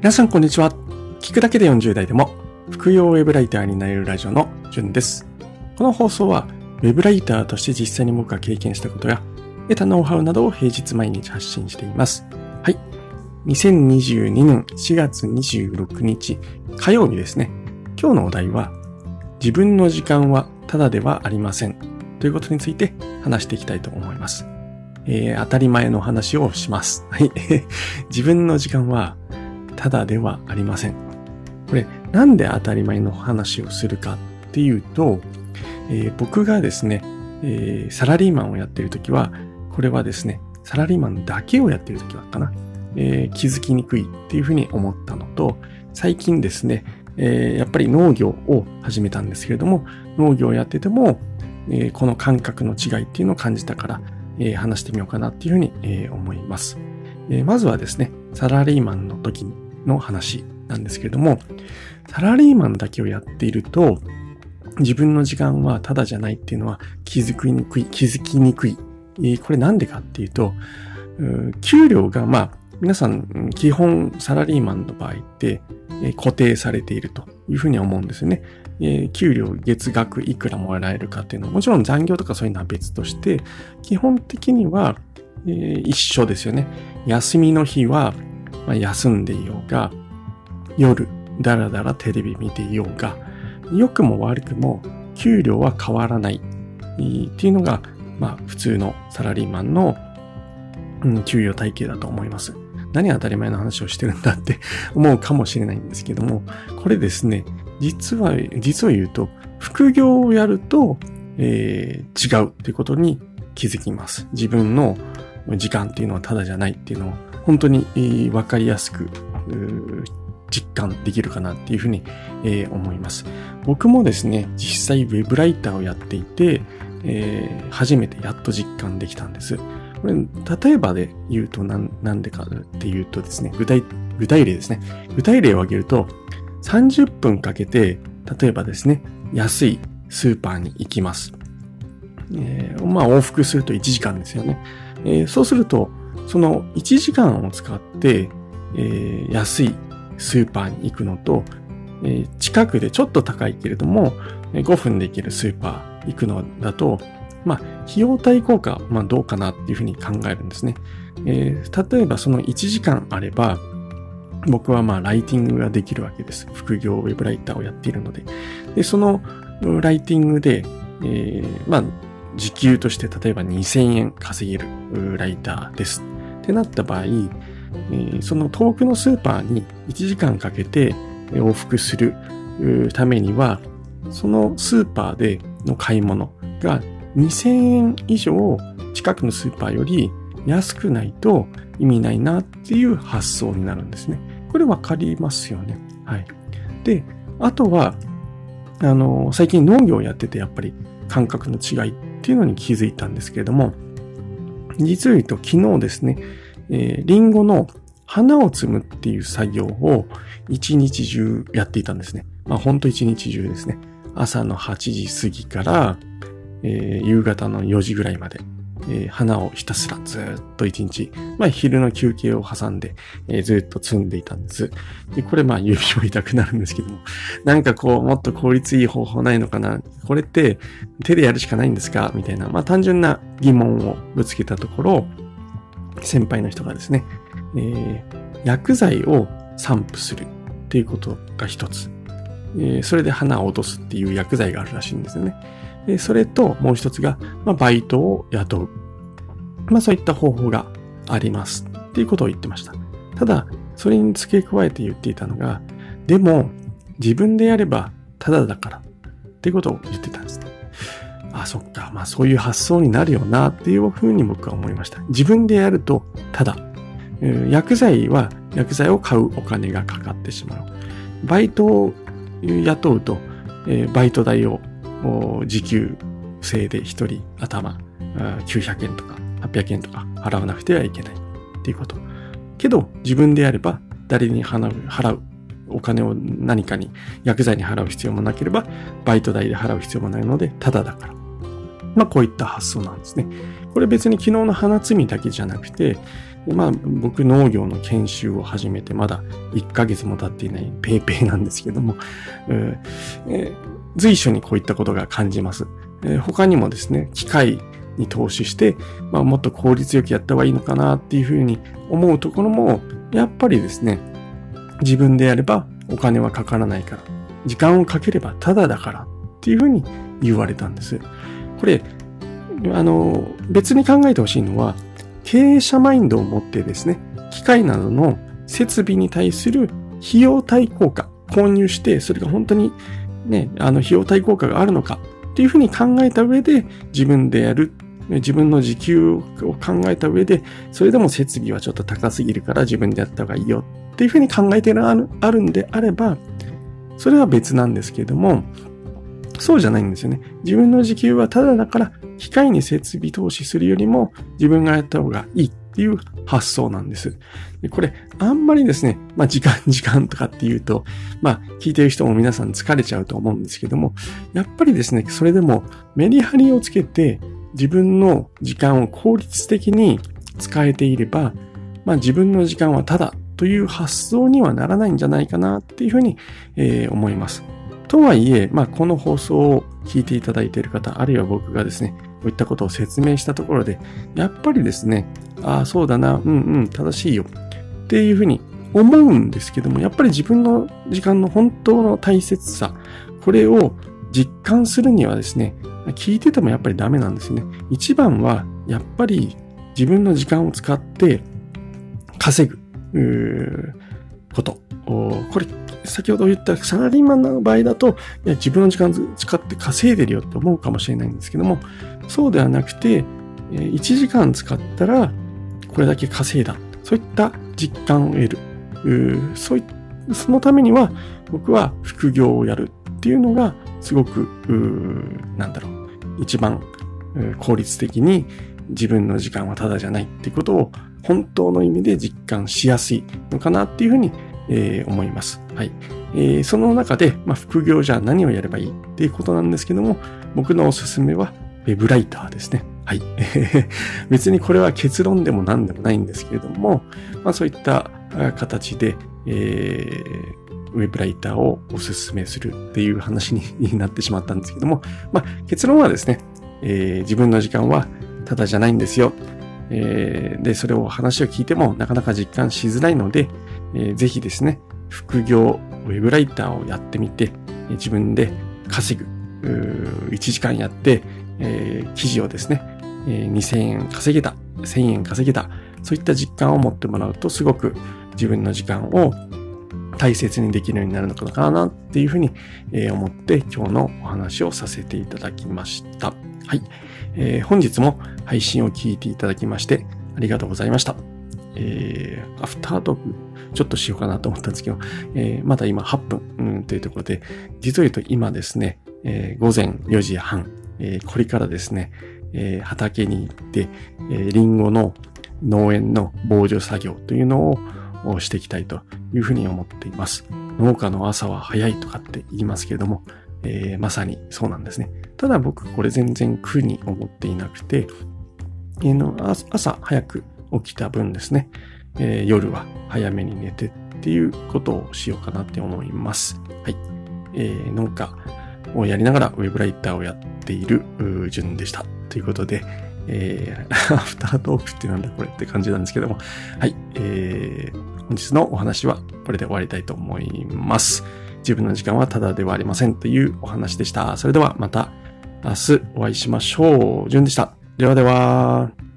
皆さんこんにちは。聞くだけで40代でも副業ウェブライターになれるラジオのじゅんです。この放送はウェブライターとして実際に僕が経験したことや得たノウハウなどを平日毎日発信しています。はい。2022年4月26日火曜日ですね。今日のお題は自分の時間はただではありませんということについて話していきたいと思います。えー、当たり前の話をします。はい。自分の時間はただではありません。これ、なんで当たり前の話をするかっていうと、えー、僕がですね、えー、サラリーマンをやっているときは、これはですね、サラリーマンだけをやっているときはかな、えー、気づきにくいっていうふうに思ったのと、最近ですね、えやっぱり農業を始めたんですけれども、農業をやってても、えこの感覚の違いっていうのを感じたから、え話してみようかなっていうふうに、え思います。えまずはですね、サラリーマンの時にの話なんですけれども、サラリーマンだけをやっていると、自分の時間はただじゃないっていうのは気づきにくい、気づきにくい。これなんでかっていうと、給料が、まあ、皆さん、基本サラリーマンの場合って、固定されているというふうに思うんですよね。給料月額いくらもらえるかっていうのは、もちろん残業とかそういうのは別として、基本的には、一緒ですよね。休みの日はまあ、休んでいようが、夜、だらだらテレビ見ていようが、良くも悪くも給料は変わらないっていうのが、まあ普通のサラリーマンの、うん、給与体系だと思います。何当たり前の話をしてるんだって 思うかもしれないんですけども、これですね、実は、実を言うと、副業をやると、えー、違うってことに気づきます。自分の時間っていうのはただじゃないっていうのを本当にわかりやすく実感できるかなっていうふうに思います。僕もですね、実際ウェブライターをやっていて、初めてやっと実感できたんです。これ、例えばで言うと何、なんでかっていうとですね、具体、具体例ですね。具体例を挙げると、30分かけて、例えばですね、安いスーパーに行きます。えー、まあ往復すると1時間ですよね。えー、そうすると、その1時間を使って、えー、安いスーパーに行くのと、えー、近くでちょっと高いけれども、5分で行けるスーパー行くのだと、まあ、費用対効果、まあどうかなっていうふうに考えるんですね。えー、例えばその1時間あれば、僕はまあライティングができるわけです。副業ウェブライターをやっているので。で、そのライティングで、えー、まあ、時給として例えば2000円稼げるライターです。ってなった場合、その遠くのスーパーに1時間かけて往復するためには、そのスーパーでの買い物が2000円以上近くのスーパーより安くないと意味ないなっていう発想になるんですね。これわかりますよね。はい。で、あとは、あの、最近農業をやっててやっぱり感覚の違いっっていうのに気づいたんですけれども、実を言うと昨日ですね、えー、リンゴの花を摘むっていう作業を一日中やっていたんですね。まあほんと一日中ですね。朝の8時過ぎから、えー、夕方の4時ぐらいまで、えー、花をひたすらずっと一日、まあ昼の休憩を挟んで、えー、ずっと摘んでいたんです。で、これまあ指も痛くなるんですけども、なんかこうもっと効率いい方法ないのかなこれって手でやるしかないんですか？みたいな、まあ単純な疑問をぶつけたところ、先輩の人がですね、えー、薬剤を散布するっていうことが一つ。えー、それで花を落とすっていう薬剤があるらしいんですよね。でそれともう一つが、まあ、バイトを雇う。まあそういった方法がありますっていうことを言ってました。ただ、それに付け加えて言っていたのが、でも自分でやればただだからっていうことを言ってたんですね。あ、そっか。まあそういう発想になるよなっていうふうに僕は思いました。自分でやると、ただ、薬剤は薬剤を買うお金がかかってしまう。バイトを雇うと、バイト代を時給制で一人頭900円とか800円とか払わなくてはいけないっていうこと。けど自分でやれば誰に払う払うお金を何かに薬剤に払う必要もなければバイト代で払う必要もないのでただだから。まあこういった発想なんですね。これ別に昨日の花摘みだけじゃなくて、まあ僕農業の研修を始めてまだ1ヶ月も経っていないペイペイなんですけども、えー、随所にこういったことが感じます。えー、他にもですね、機械に投資して、まあ、もっと効率よくやった方がいいのかなっていうふうに思うところも、やっぱりですね、自分でやればお金はかからないから、時間をかければタダだからっていうふうに言われたんです。これ、あの、別に考えてほしいのは、経営者マインドを持ってですね、機械などの設備に対する費用対効果、購入して、それが本当にね、あの費用対効果があるのかっていうふうに考えた上で自分でやる。自分の時給を考えた上で、それでも設備はちょっと高すぎるから自分でやった方がいいよっていうふうに考えてあるんであれば、それは別なんですけれども、そうじゃないんですよね。自分の時給はただだから、機械に設備投資するよりも自分がやった方がいいっていう発想なんです。でこれ、あんまりですね、まあ時間 時間とかっていうと、まあ聞いてる人も皆さん疲れちゃうと思うんですけども、やっぱりですね、それでもメリハリをつけて自分の時間を効率的に使えていれば、まあ自分の時間はただという発想にはならないんじゃないかなっていうふうに、えー、思います。とはいえ、まあ、この放送を聞いていただいている方、あるいは僕がですね、こういったことを説明したところで、やっぱりですね、ああ、そうだな、うんうん、正しいよ、っていうふうに思うんですけども、やっぱり自分の時間の本当の大切さ、これを実感するにはですね、聞いててもやっぱりダメなんですね。一番は、やっぱり自分の時間を使って稼ぐ、こと。これ、先ほど言ったサラリーマンの場合だと、いや自分の時間使って稼いでるよって思うかもしれないんですけども、そうではなくて、1時間使ったらこれだけ稼いだ。そういった実感を得る。うそういそのためには僕は副業をやるっていうのがすごく、なんだろう、一番効率的に自分の時間はただじゃないっていうことを本当の意味で実感しやすいのかなっていうふうにえー、思います。はい。えー、その中で、まあ、副業じゃ何をやればいいっていうことなんですけども、僕のおすすめは、ウェブライターですね。はい。別にこれは結論でも何でもないんですけれども、まあそういった形で、えー、ウェブライターをおすすめするっていう話になってしまったんですけども、まあ結論はですね、えー、自分の時間はただじゃないんですよ。えー、で、それを話を聞いてもなかなか実感しづらいので、えー、ぜひですね、副業、ウェブライターをやってみて、自分で稼ぐ、1時間やって、えー、記事をですね、えー、2000円稼げた、1000円稼げた、そういった実感を持ってもらうと、すごく自分の時間を大切にできるようになるのかなっていうふうに、思って今日のお話をさせていただきました。はい。えー、本日も配信を聞いていただきましてありがとうございました。えー、アフタートークちょっとしようかなと思ったんですけど、えー、まだ今8分、うん、というところで、実を言うと今ですね、えー、午前4時半、えー、これからですね、えー、畑に行って、えー、リンゴの農園の防除作業というのををしていきたいというふうに思っています。農家の朝は早いとかって言いますけれども、えー、まさにそうなんですね。ただ僕これ全然苦に思っていなくて、えー、の朝早く起きた分ですね、えー、夜は早めに寝てっていうことをしようかなって思います。はい。えー、農家をやりながらウェブライターをやっている順でした。ということで、えー、アフタートークってなんだこれって感じなんですけども、はい。えー、本日のお話はこれで終わりたいと思います。自分の時間はただではありませんというお話でした。それではまた明日お会いしましょう。順でした。ではでは。